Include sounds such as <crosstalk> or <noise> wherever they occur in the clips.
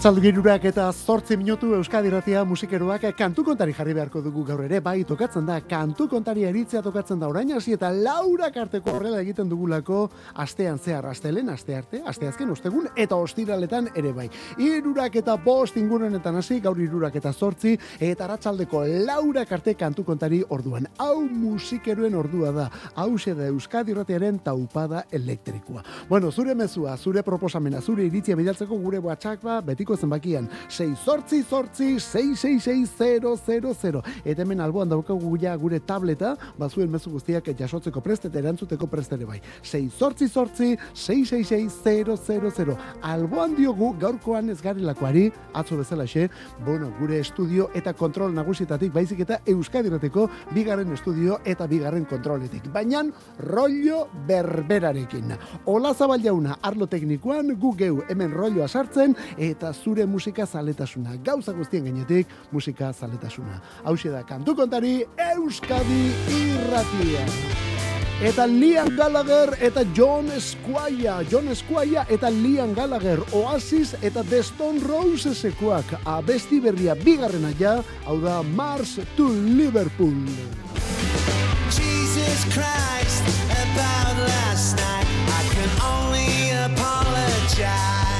Arratzaldu girurak eta zortzi minutu Euskadi Ratia musikeroak kantu kontari jarri beharko dugu gaur ere, bai tokatzen da, kantu kontari eritzea tokatzen da orain hasi eta laura karteko horrela egiten dugulako astean zehar, astelen, aste arte, aste azken, ostegun, eta ostiraletan ere bai. Irurak eta bost ingurunetan hasi, gaur irurak eta zortzi, eta arratzaldeko laura karte kantu kontari orduan. Hau musikeroen ordua da, hau da Euskadi Ratiaren taupada elektrikoa. Bueno, zure mezua, zure proposamena, zure iritzia bidaltzeko gure WhatsApp ba, betiko zenbakian 6 sortzi sortzi 666000 eta hemen alboan daukagu ja gure tableta bazuen mezu guztiak jasotzeko prest eta erantzuteko prest ere bai. 6 sortzi sortzi 666000 alboan diogu gaurkoan ez garilakoari atzo bezala xe bueno gure estudio eta kontrol nagusietatik baizik eta euskadirateko bigarren estudio eta bigarren kontroletik. Baina rollo berberarekin. Ola zabal arlo teknikoan, gu geu hemen rolloa sartzen, eta zure musika zaletasuna. Gauza guztien gainetik musika zaletasuna. Hau da kantu kontari Euskadi irratia. Eta Liam Gallagher eta John Squire. John Squire eta Liam Gallagher. Oasis eta The Stone Roses ekuak. Abesti berria bigarrena ja. Hau da Mars to Liverpool. Jesus Christ, about last night, I can only apologize.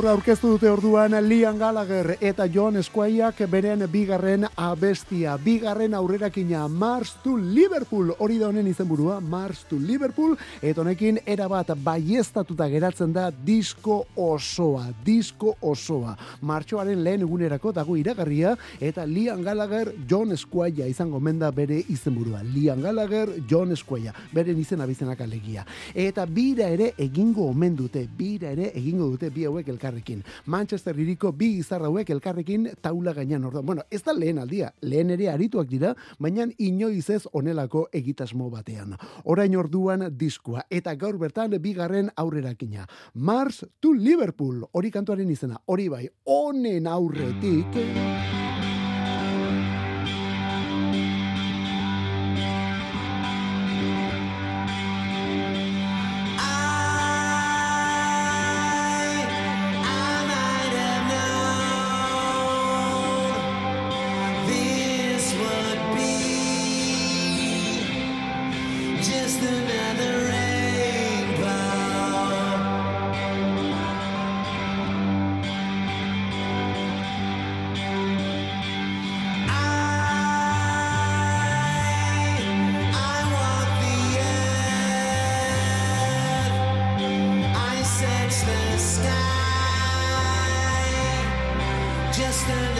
Gaur aurkeztu dute orduan Liam Gallagher eta John Squayak beren bigarren abestia, bigarren aurrerakina Mars to Liverpool, hori da honen izenburua, Mars to Liverpool, eta honekin erabat baiestatuta geratzen da disko osoa, disko osoa. Martxoaren lehen egunerako dago iragarria, eta Liam Gallagher, John Squaya izango menda bere izenburua. Liam Gallagher, John Squaya, beren izena bizenak alegia. Eta bira ere egingo omen dute, bira ere egingo dute bi hauek elkarrekin. Manchester iriko bi izar hauek elkarrekin taula gainean orduan. Bueno, ez da lehen aldia, lehen ere arituak dira, baina inoiz ez onelako egitasmo batean. Orain orduan diskua, eta gaur bertan bigarren aurrerakina. Mars to Liverpool, hori kantuaren izena, hori bai, honen aurretik... stand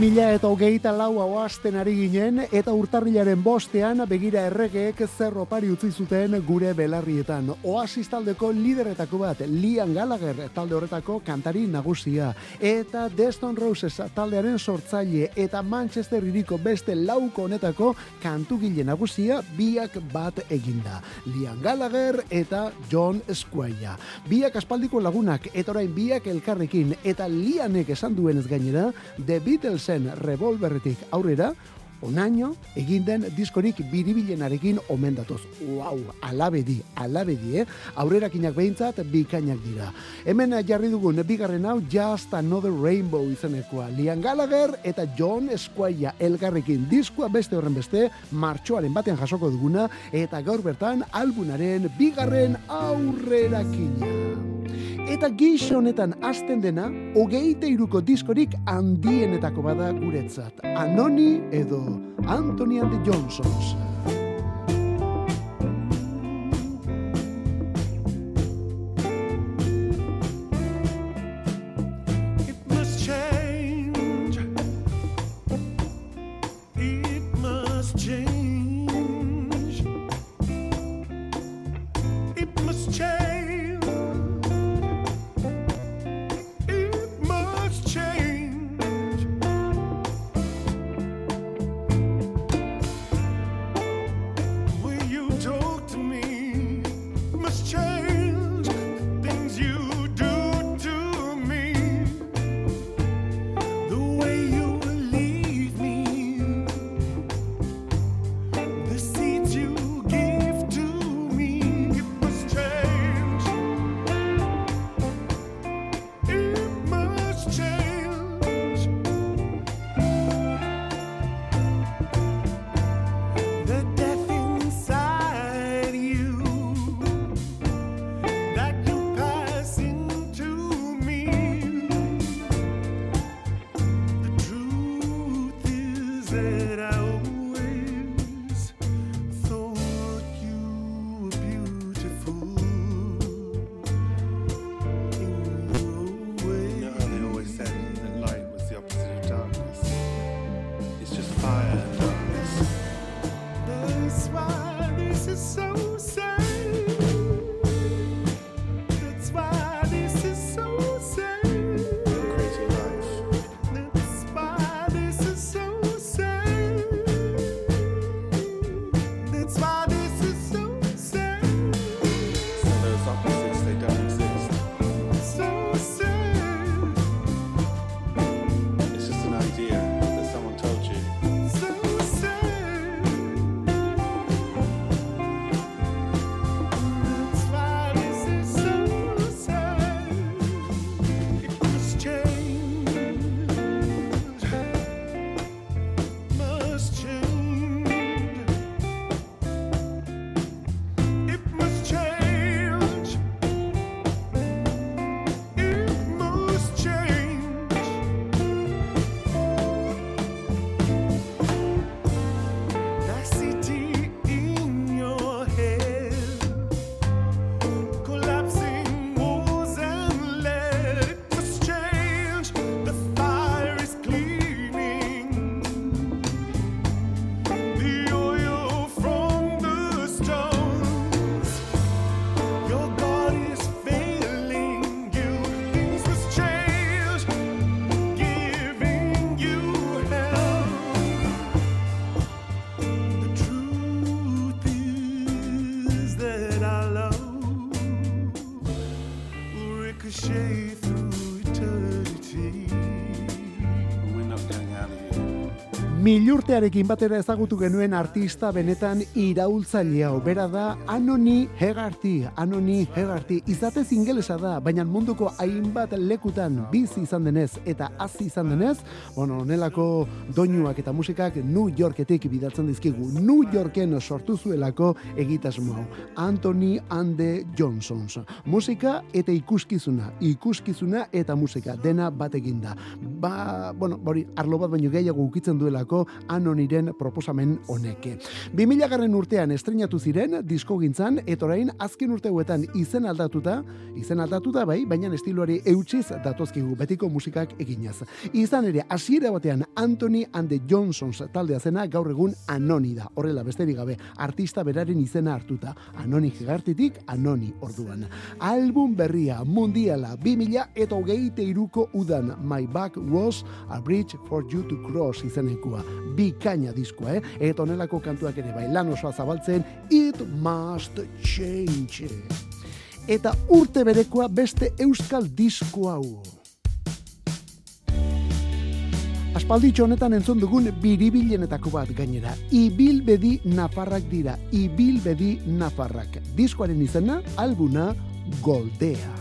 mila eta hogeita lau hauazten ari ginen, eta urtarrilaren bostean begira erregeek zerro pari utzi zuten gure belarrietan. Oasis taldeko lideretako bat, Lian Gallagher talde horretako kantari nagusia. Eta Deston Roses taldearen sortzaile eta Manchester iriko beste lauko honetako kantugile nagusia biak bat eginda. Lian Gallagher eta John Squire. Biak aspaldiko lagunak eta orain biak elkarrekin eta Lianek esan duenez gainera, The Beatles Beatlesen revolverretik aurrera, onaino egin den diskorik biribilenarekin omendatuz. Wow, alabedi, alabedi, eh? Aurrerakinak behintzat bikainak dira. Hemen jarri dugun bigarren hau Just Another Rainbow izenekoa. Lian Gallagher eta John Squire elgarrekin diskoa beste horren beste, martxoaren batean jasoko duguna, eta gaur bertan albunaren bigarren aurrerakina. Eta gixo honetan azten dena, hogeite iruko diskorik handienetako bada guretzat. Anoni edo Anthony and the Johnsons. Milurtearekin batera ezagutu genuen artista benetan iraultzaile hau. Bera da Anoni Hegarty. Anoni Hegarty izatez ingelesa da, baina munduko hainbat lekutan bizi izan denez eta hasi izan denez, bueno, onelako doinuak eta musikak New Yorketik bidatzen dizkigu. New Yorken sortu zuelako egitasmo hau. Anthony Ande Johnsons. Musika eta ikuskizuna. Ikuskizuna eta musika dena batekin da. Ba, bueno, bori, arlo bat baino gehiago ukitzen duelako anoniren proposamen honeke. 2000 garren urtean estrenatu ziren disko gintzan, etorain azken urteuetan izen aldatuta, izen aldatuta bai, baina estiloari eutxiz datozkigu betiko musikak eginaz. Izan ere, hasiera batean Anthony and the Johnsons taldea zena gaur egun anoni da. Horrela besterik gabe, artista beraren izena hartuta. Anoni gartitik, anoni orduan. Album berria, mundiala, 2000 eta hogeite iruko udan, My Back Was a Bridge for You to Cross izenekua. Bikaina diskoa, eh? Eta onelako kantuak ere bai, lan osoa zabaltzen, It Must Change. Eta urte berekoa beste euskal disko hau. Aspalditxo honetan entzun dugun biribilenetako bat gainera. Ibilbedi nafarrak dira. Ibilbedi nafarrak. Diskoaren izena, albuna, Goldea.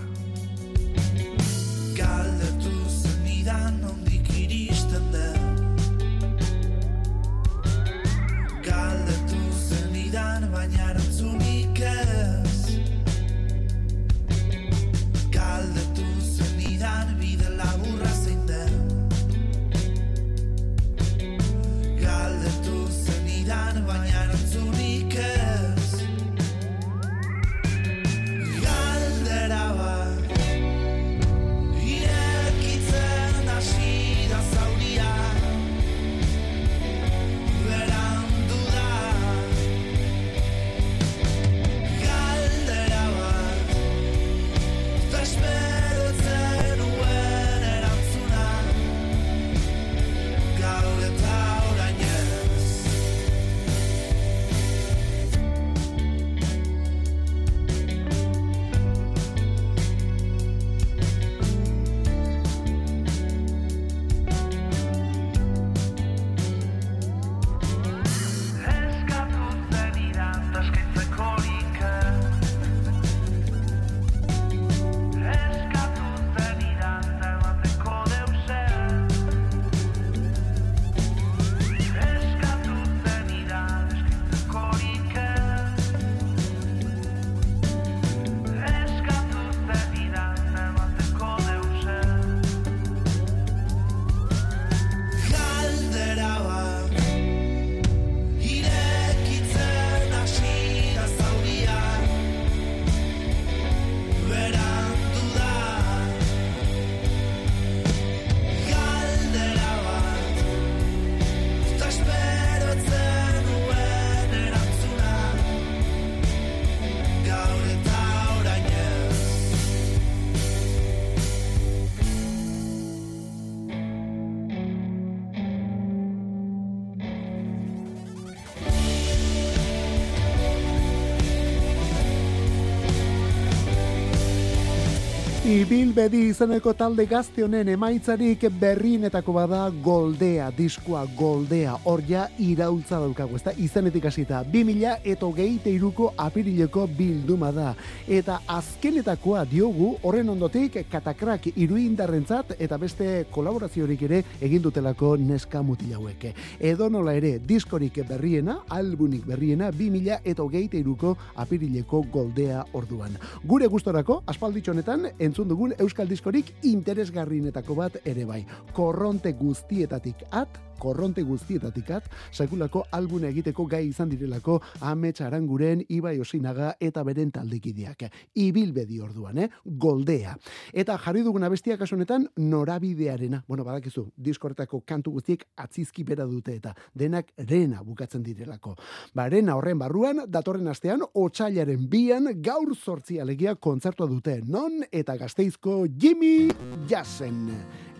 Ibilbedi izeneko talde gazte honen emaitzarik berrienetako bada goldea, diskoa goldea, hor ja iraultza daukagu, ezta izenetik hasita, 2000 eta hogeite iruko apirileko bilduma da. Eta azkenetakoa diogu, horren ondotik katakrak iruindarrentzat eta beste kolaboraziorik ere egin dutelako neska mutil hauek. Edo nola ere, diskorik berriena, albunik berriena, 2000 eta hogeite iruko apirileko goldea orduan. Gure gustorako, aspalditxo honetan, entzun dugun euskal diskorik interesgarrienetako bat ere bai. Korronte guztietatik at, korronte guztietatik at, sekulako albuna egiteko gai izan direlako Amets Aranguren, Ibai Osinaga eta beren taldekideak. Ibilbedi orduan, eh? Goldea. Eta jarri dugun abestia kasu honetan norabidearena. Bueno, badakizu, diskortako kantu guztiek atzizki bera dute eta denak rena bukatzen direlako. Ba, rena horren barruan, datorren astean, otxailaren bian, gaur zortzi alegia kontzertua dute. Non eta gazteizko Jimmy Jassen.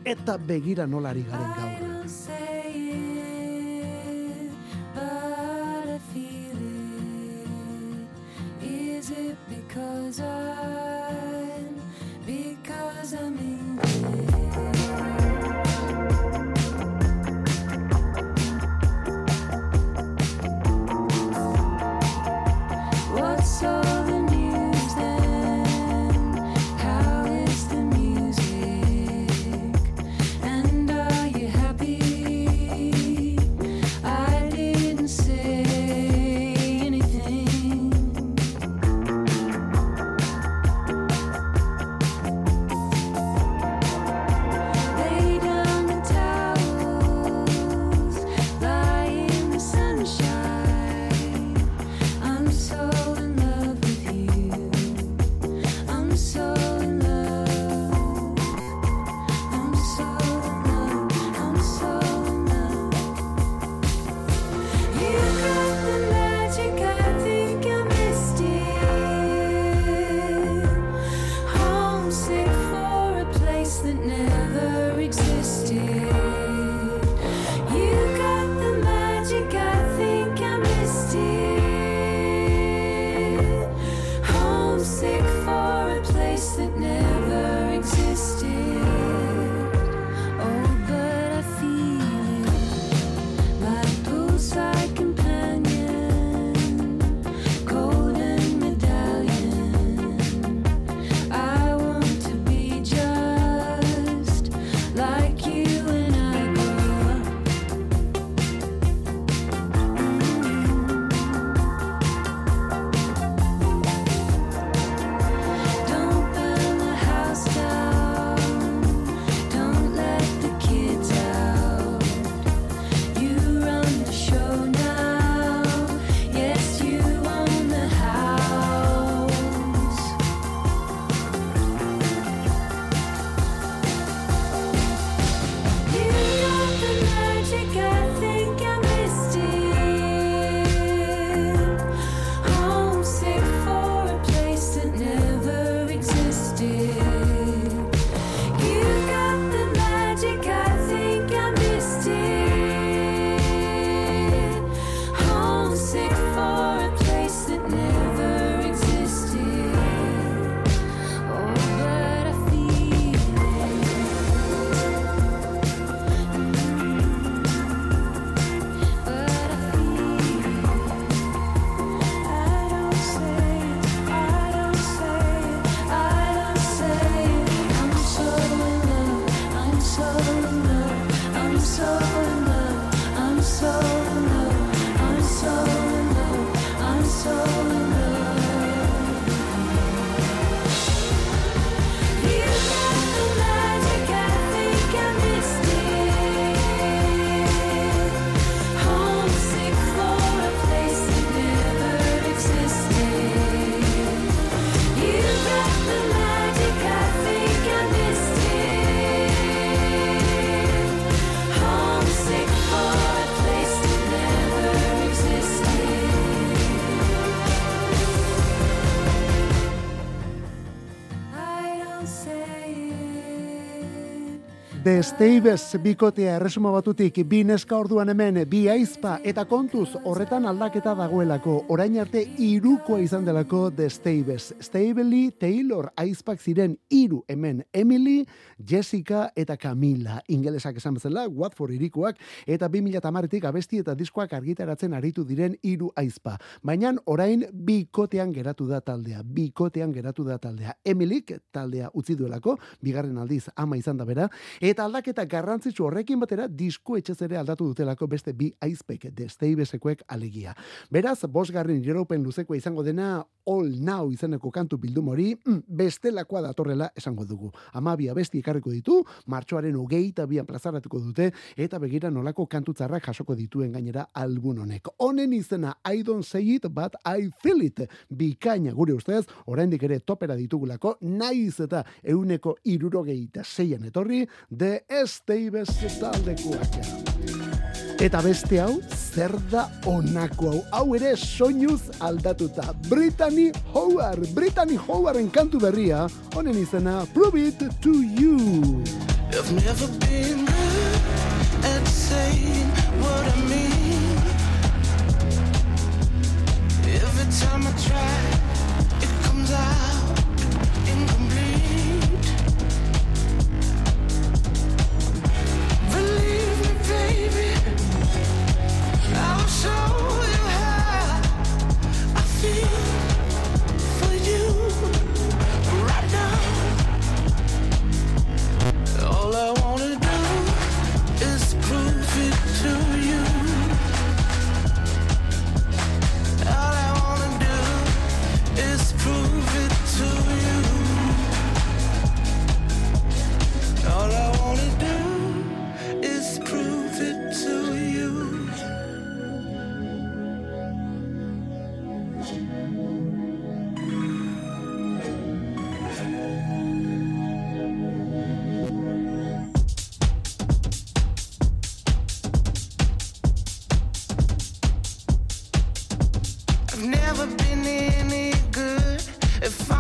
Eta begira nolari garen gaur. because I'm, because I'm Staves bikotea erresuma batutik bi neska orduan hemen bi aizpa eta kontuz horretan aldaketa dagoelako orain arte irukoa izan delako The Staves. Stavely Taylor aizpak ziren hiru hemen Emily, Jessica eta Camila. Ingelesak esan bezala Watford irikoak eta 2010tik abesti eta diskoak argitaratzen aritu diren hiru aizpa. Baina orain bikotean geratu da taldea. Bikotean geratu da taldea. Emilyk taldea utzi duelako, bigarren aldiz ama izan da bera, eta aldaketa garrantzitsu horrekin batera disko etxez ere aldatu dutelako beste bi aizpek, de Stavesekoek alegia. Beraz, bosgarren jeropen luzekoa izango dena All Now izeneko kantu bildum hori, mm, bestelakoa datorrela esango dugu. Amabia besti ekarriko ditu, martxoaren hogeita bian plazaratuko dute, eta begira nolako kantutzarrak jasoko dituen gainera album honek. Honen izena I don't say it, but I feel it. Bikaina gure ustez, oraindik ere topera ditugulako, naiz eta euneko irurogeita zeian etorri, de Esteibes taldekoak. Eta beste hau, zer da honako hau? Hau ere soinuz aldatuta. Brittany Howard, Brittany Howarden kantu berria, honen izena Prove It To You. I've never been good at saying what I mean. Every time I try, it comes out show good at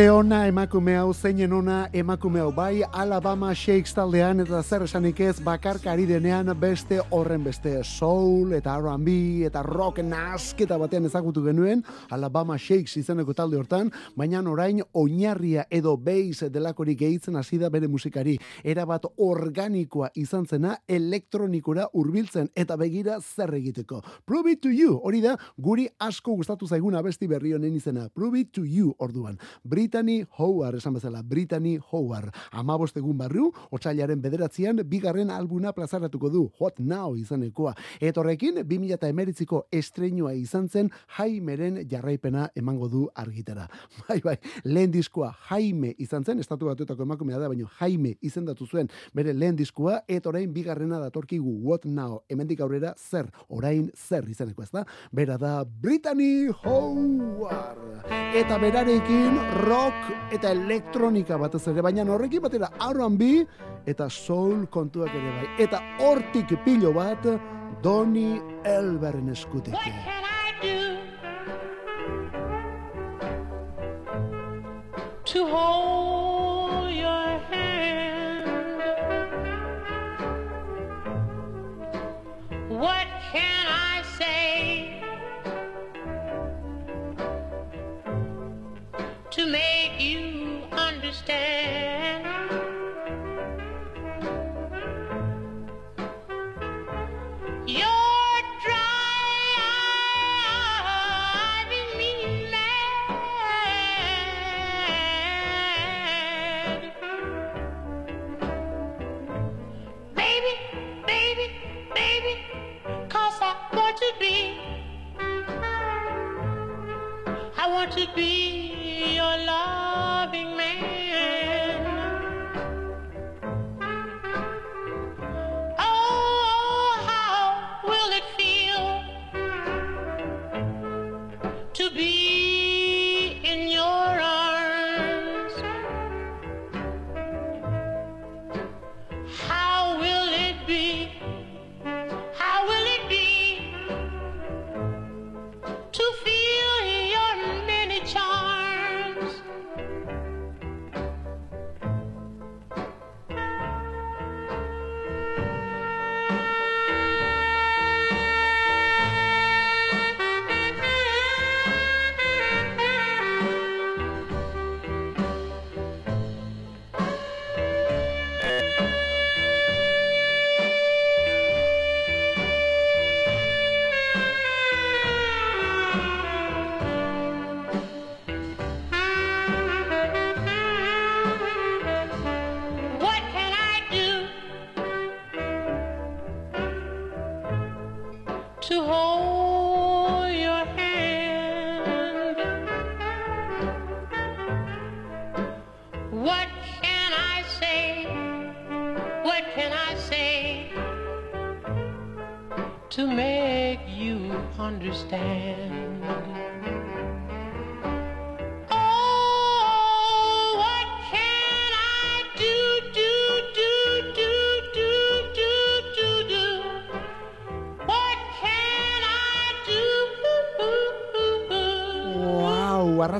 Ze ona emakume hau, zeinen ona emakume hau, bai Alabama Shakes taldean eta zer esanik ez bakarka ari denean beste horren beste soul eta R&B eta rock nasketa batean ezagutu genuen Alabama Shakes izeneko talde hortan, baina orain oinarria edo bass delakorik gehitzen hasi da bere musikari. Era bat organikoa izan zena elektronikora hurbiltzen eta begira zer egiteko. Prove it to you, hori da guri asko gustatu zaiguna besti berri honen izena. Prove it to you orduan. Brittany Howard, esan bezala, Brittany Howard. Amabost egun barru, otxailaren bederatzean, bigarren albuna plazaratuko du, Hot Now izanekoa. Eta horrekin, 2008ko estreinua izan zen, Jaimeren jarraipena emango du argitara. <laughs> Bai, bai, lehen diskoa Jaime izan zen, estatu batuetako emakumea da, baina Jaime izendatu zuen bere lehen diskoa, eta orain bigarrena datorkigu What Now, hemendik aurrera zer, orain zer izaneko ez da, bera da Brittany Howard. Eta berarekin rock eta elektronika batez ere, baina horrekin batera R&B eta soul kontuak ere bai. Eta hortik pilo bat Donny Elberen eskutik. To hold understand?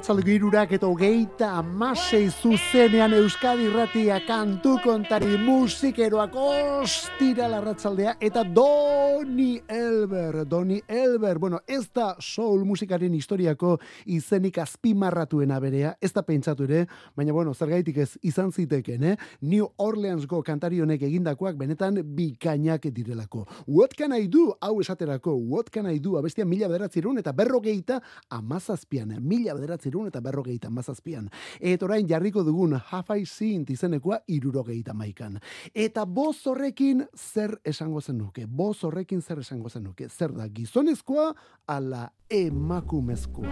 Wow, arratzalde irurak eta hogeita amasei zuzenean Euskadi Ratia kantu kontari musikeroak ostira larratzaldea eta Doni Elber, Doni Elber, bueno, ez da soul musikaren historiako izenik azpimarratuena berea, ez da pentsatu ere, baina bueno, zergaitik ez izan ziteken, eh? New Orleansgo kantari honek egindakoak benetan bikainak direlako. What can I do? Hau esaterako, what can I do? Abestia mila bederatzerun eta berrogeita amazazpian, mila bederatzerun eta berrogeita amazazpian. Eta orain jarriko dugun Have I izenekoa irurogeita maikan. Eta boz horrekin zer esango zenuke? Boz horrekin zer esango zenuke? Zer da gizonezkoa ala emakumezkoa?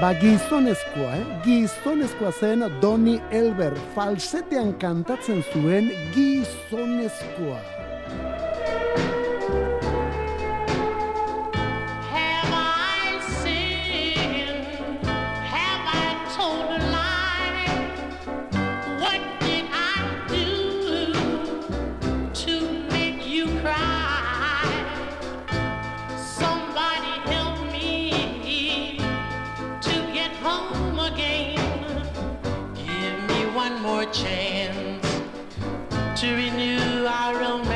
Ba, gizonezkoa, eh? Gizonezkoa zen Donny Elber falsetean kantatzen zuen gizonezkoa. Chance to renew our romance.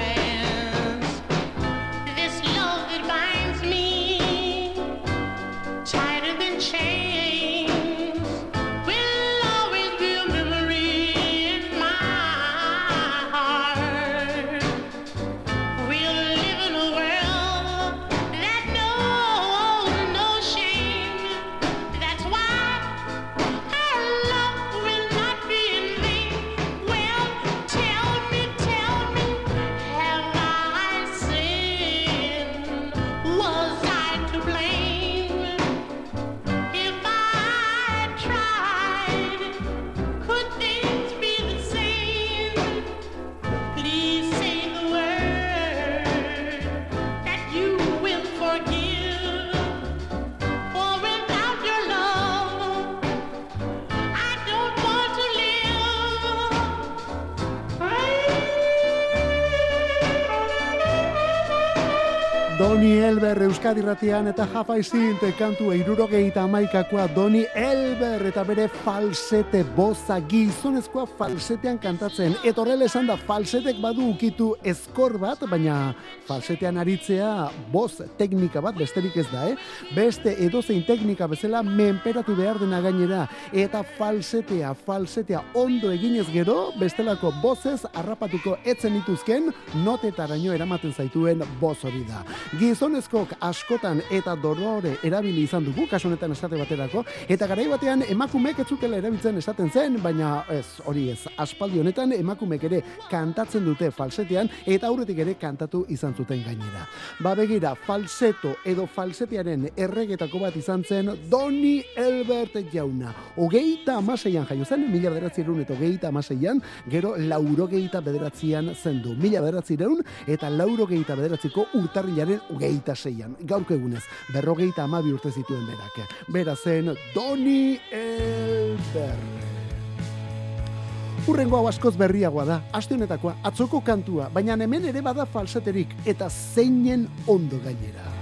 Euskadi ratian eta jafai zint kantu eirurogeita amaikakoa Doni Elber eta bere falsete boza gizonezkoa falsetean kantatzen. Eta horrela esan da falsetek badu ukitu ezkor bat, baina falsetean aritzea boz teknika bat besterik ez da, eh? Beste edozein teknika bezala menperatu behar dena gainera. Eta falsetea, falsetea ondo eginez gero, bestelako bozez harrapatuko etzen dituzken notetaraino eramaten zaituen boz hori da. Gizonezkok askotan eta dorore erabili izan dugu, kasu honetan esate baterako, eta garai batean emakumeek ez zutela erabiltzen esaten zen, baina ez, hori ez, aspaldi honetan emakumeek ere kantatzen dute falsetean, eta aurretik ere kantatu izan zuten gainera. Ba begira, falseto edo falsetearen erregetako bat izan zen Doni Elbert jauna. Hogeita amaseian jaio zen, mila bederatzireun eta hogeita amaseian, gero laurogeita bederatzian zendu. Mila bederatzireun eta laurogeita bederatziko urtarrilaren ugeita zeian. Gaurko egunez, berrogeita amabi urte zituen berak. Bera zen Doni Elbert. Urrengo hau askoz berriagoa da, aste honetakoa, atzoko kantua, baina hemen ere bada falseterik, eta zeinen ondo gainera.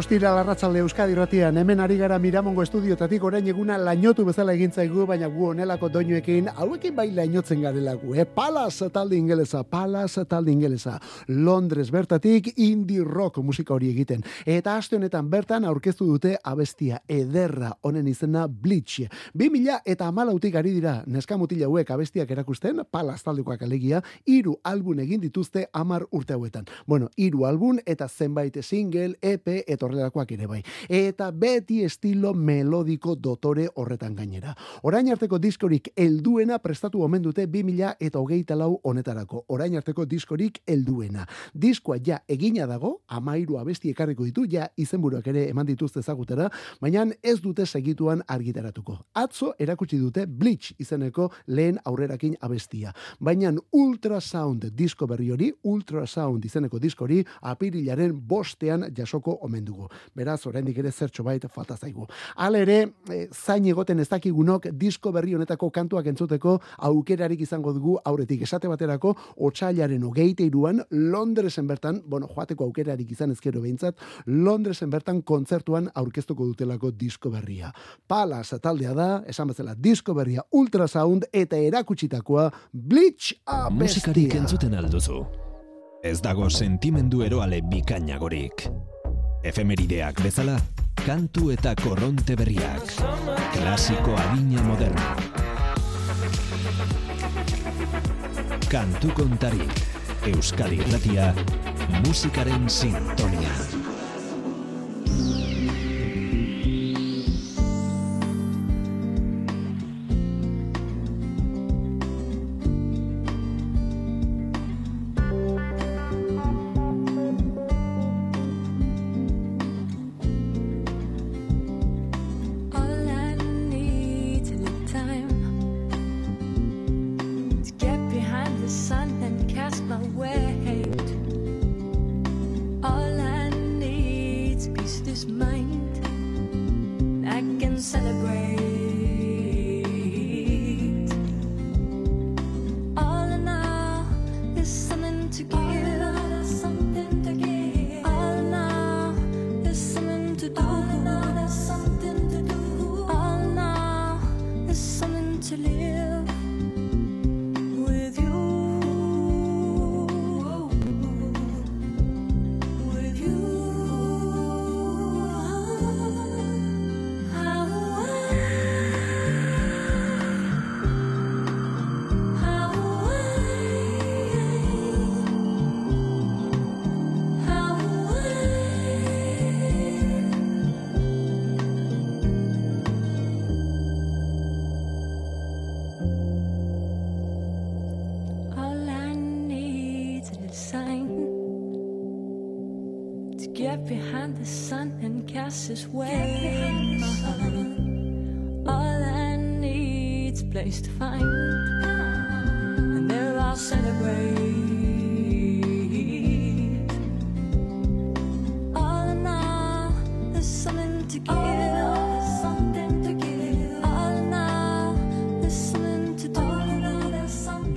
Ostira larratzalde Euskadi ratian, hemen ari gara Miramongo estudiotatik orain eguna lainotu bezala egin zaigu, baina gu onelako doinuekin, hauekin bai lainotzen garela gu, eh? Palas talde ingelesa, Palas talde ingelesa, Londres bertatik indie rock musika hori egiten. Eta aste honetan bertan aurkeztu dute abestia ederra honen izena Bleach. 2000 eta amalautik ari dira neska mutila hauek abestiak erakusten, Palas taldekoak alegia, hiru album egin dituzte amar urte hauetan. Bueno, hiru album eta zenbait single, EP eta horrelakoak ere bai. Eta beti estilo melodiko dotore horretan gainera. Orain arteko diskorik helduena prestatu omen dute 2000 eta hogeita lau honetarako. Orain arteko diskorik helduena. Diskoa ja egina dago, amairu abesti ekarriko ditu, ja izenburuak ere eman dituzte ezagutera, baina ez dute segituan argitaratuko. Atzo erakutsi dute Bleach izeneko lehen aurrerakin abestia. Baina Ultrasound disko berri hori, Ultrasound izeneko diskori, apirilaren bostean jasoko omen dugu. Beraz, oraindik ere zertxo bait falta zaigu. Hala ere, e, zain egoten ez dakigunok disko berri honetako kantuak entzuteko aukerarik izango dugu aurretik esate baterako otsailaren hogeita iruan Londresen bertan, bueno, joateko aukerarik izan ezkero behintzat, Londresen bertan kontzertuan aurkeztuko dutelako disko berria. Palas taldea da, esan bezala disko berria Ultrasound eta erakutsitakoa Bleach Musikarik abestia. entzuten alduzu. Ez dago sentimendu eroale bikainagorik. Efemerideak bezala, kantu eta korronte berriak. Klasiko adina moderno. Kantu kontarik. Euskadi Irratia, musikaren sintonia. To live and cast his way. All I need's a place to find,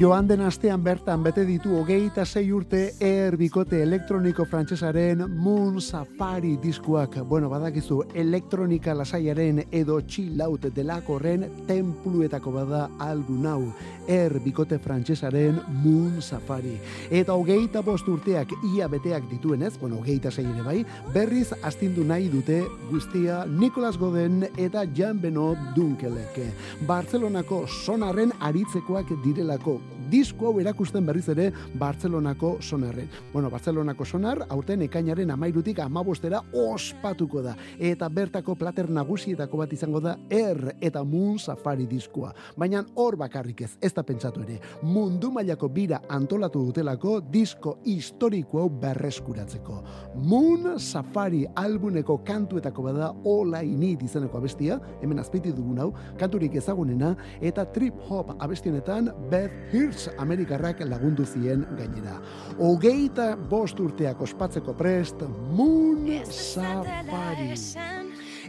Joan den astean bertan bete ditu hogeita sei urte er bikote elektroniko frantsesaren Moon Safari diskuak. Bueno, badakizu elektronika lasaiaren edo chill out delakorren templuetako bada album hau. Er bikote frantsesaren Moon Safari. Eta hogeita bost urteak ia beteak dituenez, bueno, hogeita sei ere bai, berriz astindu nahi dute guztia Nicolas Goden eta Jan Beno Dunkelek. Bartzelonako sonarren aritzekoak direlako. Disko hau erakusten berriz ere Bartzelonako sonarren. Bueno, Bartzelonako sonar, aurten ekainaren amairutik amabostera ospatuko da. Eta bertako plater nagusietako bat izango da R eta Moon Safari diskoa. Baina hor bakarrik ez, ez da pentsatu ere. Mundu mailako bira antolatu dutelako disko historiko hau berreskuratzeko. Moon Safari albuneko kantuetako bada All I Need izeneko abestia, hemen azpiti dugun hau, kanturik ezagunena, eta trip hop abestionetan Beth Hirsch Amerikarrak lagundu zien gainera. Hogeita bost urteak ospatzeko prest, Moon Safari.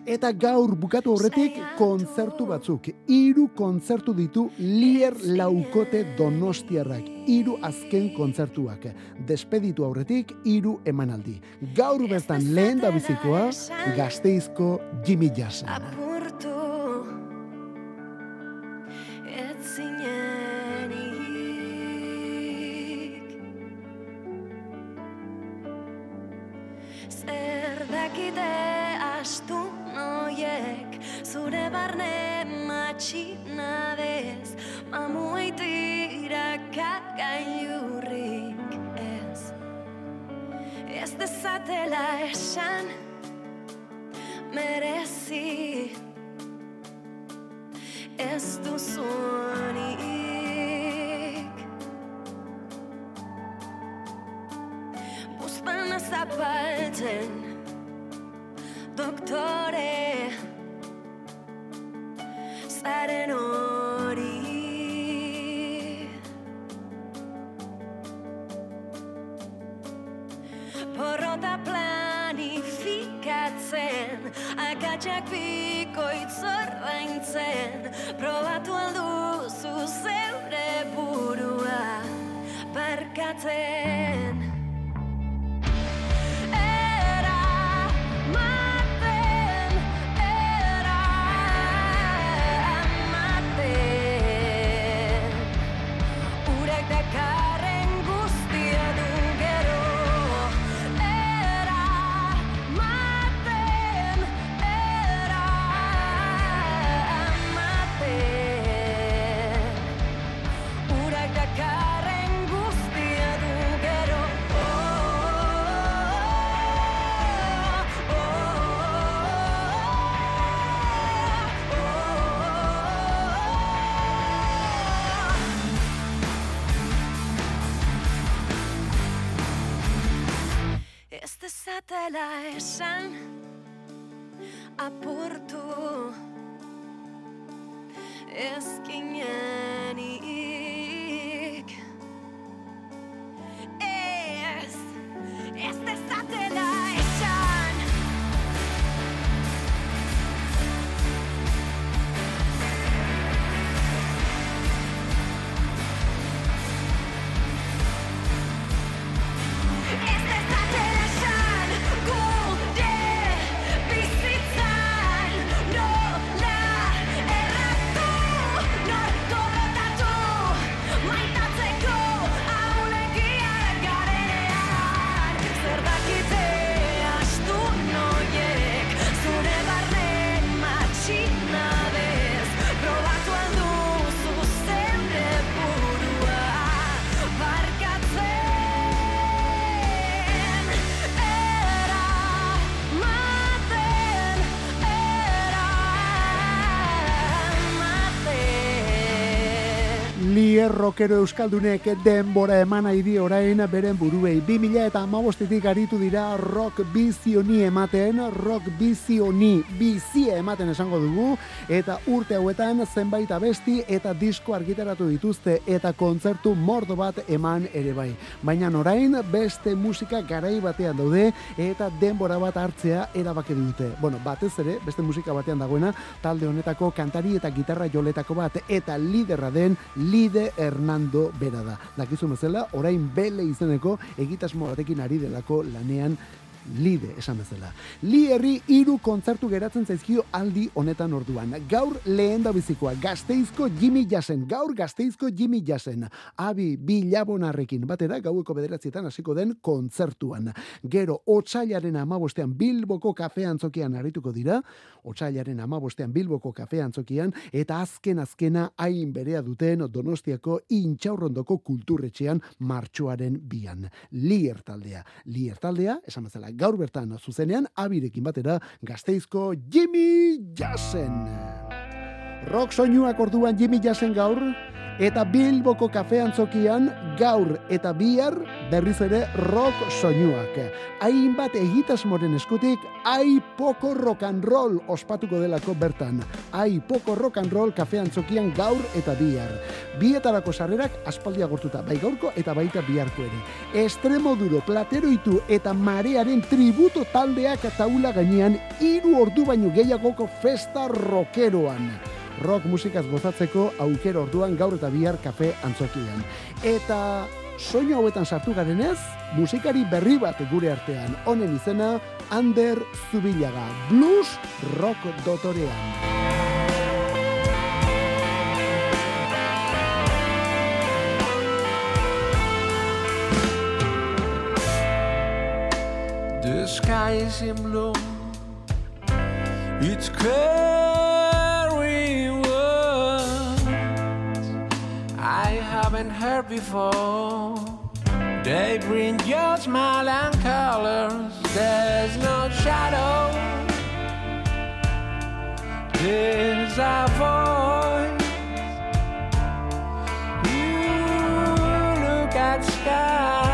Eta gaur bukatu horretik kontzertu batzuk. Hiru kontzertu ditu Lier Laukote Donostiarrak. Hiru azken kontzertuak. Despeditu aurretik hiru emanaldi. Gaur beztan lehen da bizikoa Gasteizko Jimmy Jazz. Matxinadez Mamuaitira kagailurrik ez Ez dezatela esan merezi ez duzunik Buztana zapaltzen doktore zaren hori Porrota planifikatzen Akatsak bikoitz ordaintzen. Probatu alduzu zeure burua Barkatzen dezatela esan apurtu ezkinenik rockero euskaldunek denbora eman nahi die orain beren buruei. 2000 eta amabostetik aritu dira rock bizioni ematen, rock bizioni, bizia ematen esango dugu, eta urte hauetan zenbait abesti eta disko argitaratu dituzte eta kontzertu mordo bat eman ere bai. Baina orain beste musika garai batean daude eta denbora bat hartzea erabaki dute. Bueno, batez ere, beste musika batean dagoena, talde honetako kantari eta gitarra joletako bat eta liderra den Lide Hernando bera da. Dakizu bezala, orain bele izeneko egitasmo batekin ari delako lanean lide esan bezala. Li herri hiru kontzertu geratzen zaizkio aldi honetan orduan. Gaur lehen da bizikoa, gazteizko Jimmy Jassen, gaur gazteizko Jimmy Jassen. Abi bilabonarrekin batera gaueko bederatzietan hasiko den kontzertuan. Gero, otxailaren amabostean Bilboko kafe antzokian arituko dira, otxailaren amabostean Bilboko kafe antzokian, eta azken azkena hain berea duten Donostiako intxaurrondoko kulturretxean martxoaren bian. Lier taldea. Lier taldea, esan bezala, gaur bertan zuzenean abirekin batera gazteizko Jimmy Jassen. Rock soinuak orduan Jimmy Jassen gaur, Eta Bilboko kafe antzokian gaur eta bihar berriz ere rock soinuak. Hainbat egitasmoren eskutik, ai poko rock and roll ospatuko delako bertan. Ai poko rock and roll kafe antzokian gaur eta bihar. Bietarako sarrerak aspaldi agortuta, bai gaurko eta baita biharko ere. Estremoduro, plateroitu eta marearen tributo taldeak taula gainean hiru ordu baino gehiagoko festa rockeroan. Rock musikaz gozatzeko aukera orduan gaur eta bihar kafe antzokian. Eta soinu hauetan sartu garenez, musikari berri bat gure artean. Honen izena, Ander Zubilaga, blues rock dotorean. The sky is in bloom. It's carrying haven't heard before. They bring your smile and colors. There's no shadow. There's a voice. You look at sky.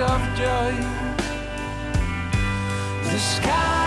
Of joy. The sky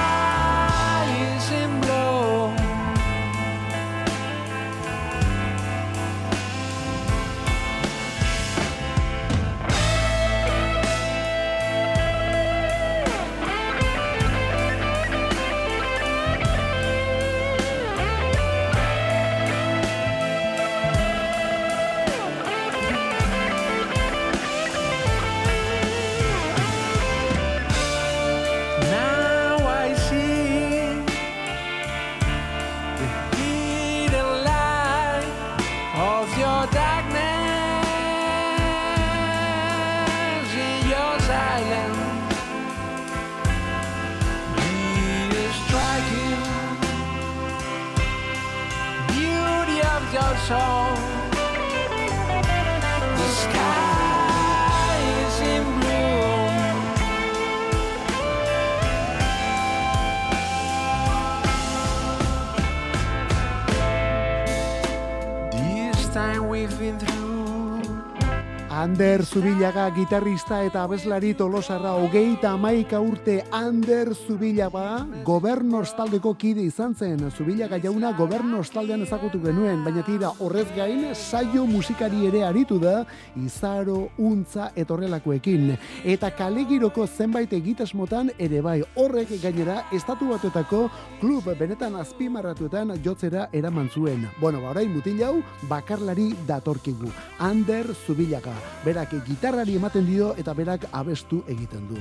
Ander Zubilaga gitarrista eta abeslari tolosarra hogeita amaika urte Ander Zubilaga gobernors taldeko kide izan zen. Zubilaga jauna gobernors taldean ezagutu genuen, baina tira horrez gain saio musikari ere aritu da izaro, untza etorrelakoekin. Eta kalegiroko zenbait egitasmotan ere bai horrek gainera estatu batuetako klub benetan azpimarratuetan jotzera eraman zuen. Bueno, ba, orain mutil hau bakarlari datorkigu. Ander Zubilaga. Berak gitarrari ematen dio eta berak abestu egiten du.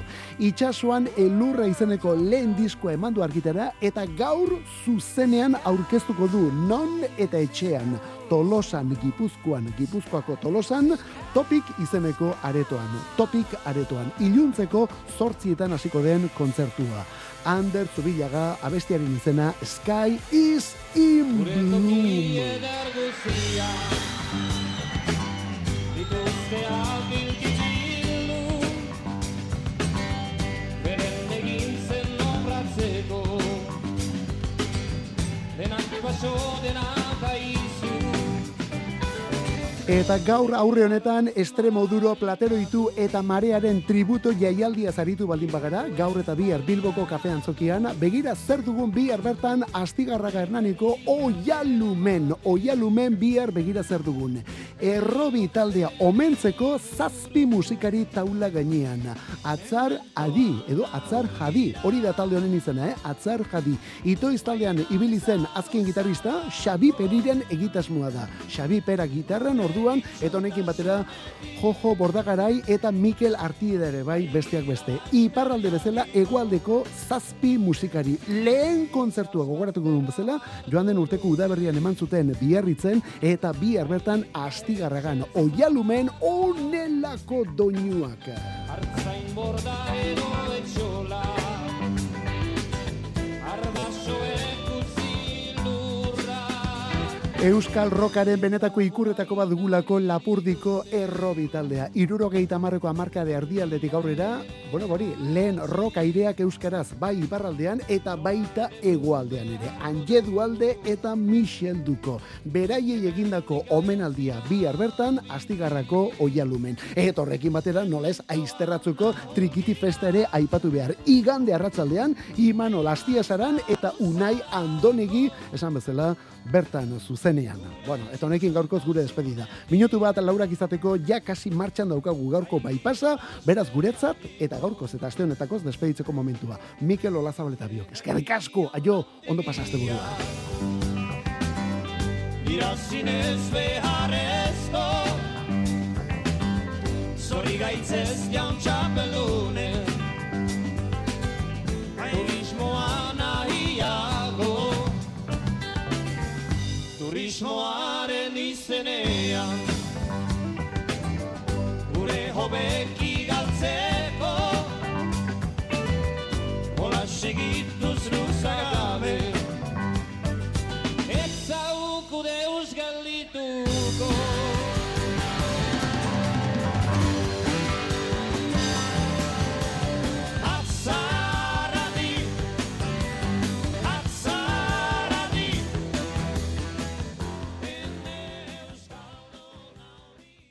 Itxasuan elurra izeneko lehen diskoa emandu argitera eta gaur zuzenean aurkeztuko du non eta etxean. Tolosan, Gipuzkoan, Gipuzkoako Tolosan, Topik izeneko aretoan. Topik aretoan. Iluntzeko zortzietan hasiko den kontzertua. Ander Zubilaga abestiaren izena Sky is in Bloom. Eta gaur aurre honetan Estremoduro Plateroitu eta Marearen tributo jaialdia zaritu baldin bagara, gaur eta bihar Bilboko kafe antzokian, begira zer dugun bihar bertan Astigarraga Hernaniko Oialumen, Oialumen bihar begira zer dugun. Errobi taldea omentzeko zazpi musikari taula gainean. Atzar adi, edo atzar jadi, hori da talde honen izena, eh? atzar jadi. Itoiz taldean ibili zen azken gitarrista, Xabi Periren egitasmoa da. Xabi Pera gitarran orduan, eta honekin batera Jojo Bordagarai eta Mikel Artieda ere bai besteak beste. Iparralde bezala egualdeko zazpi musikari. Lehen kontzertua gogoratuko duen bezala, joan den urteko udaberrian eman zuten biarritzen eta bihar bertan astigarragan oialumen onelako doinuak. Artzain borda edo etxola Euskal Rokaren benetako ikurretako bat dugulako Lapurdiko errobi taldea. Irurogeita marreko amarka de ardialdetik aurrera, bueno, bori, lehen rock aireak euskaraz bai iparraldean eta baita hegoaldean ere. Anjedu alde eta Michel Duko. Beraiei egindako omenaldia bihar bertan, astigarrako oialumen. Eta horrekin batera, nola ez, aizterratzuko trikiti festa ere aipatu behar. Igande arratzaldean, Imano Lastiasaran eta Unai Andonegi, esan bezala, bertan zuzenean. Bueno, eta honekin gaurkoz gure despedida. Minutu bat laurak izateko ja kasi martxan daukagu gaurko baipasa, beraz guretzat eta gaurkoz eta aste honetakoz despeditzeko momentua. Mikel Olazabal eta biok. Eskerrik asko, aio, ondo pasaste burua. Irazinez beharrezko Zori gaitzez jaun txapelune Feminismoaren izenean Gure hobeki galtzeko Ola segituz luzagabe Ez zauku deus galituko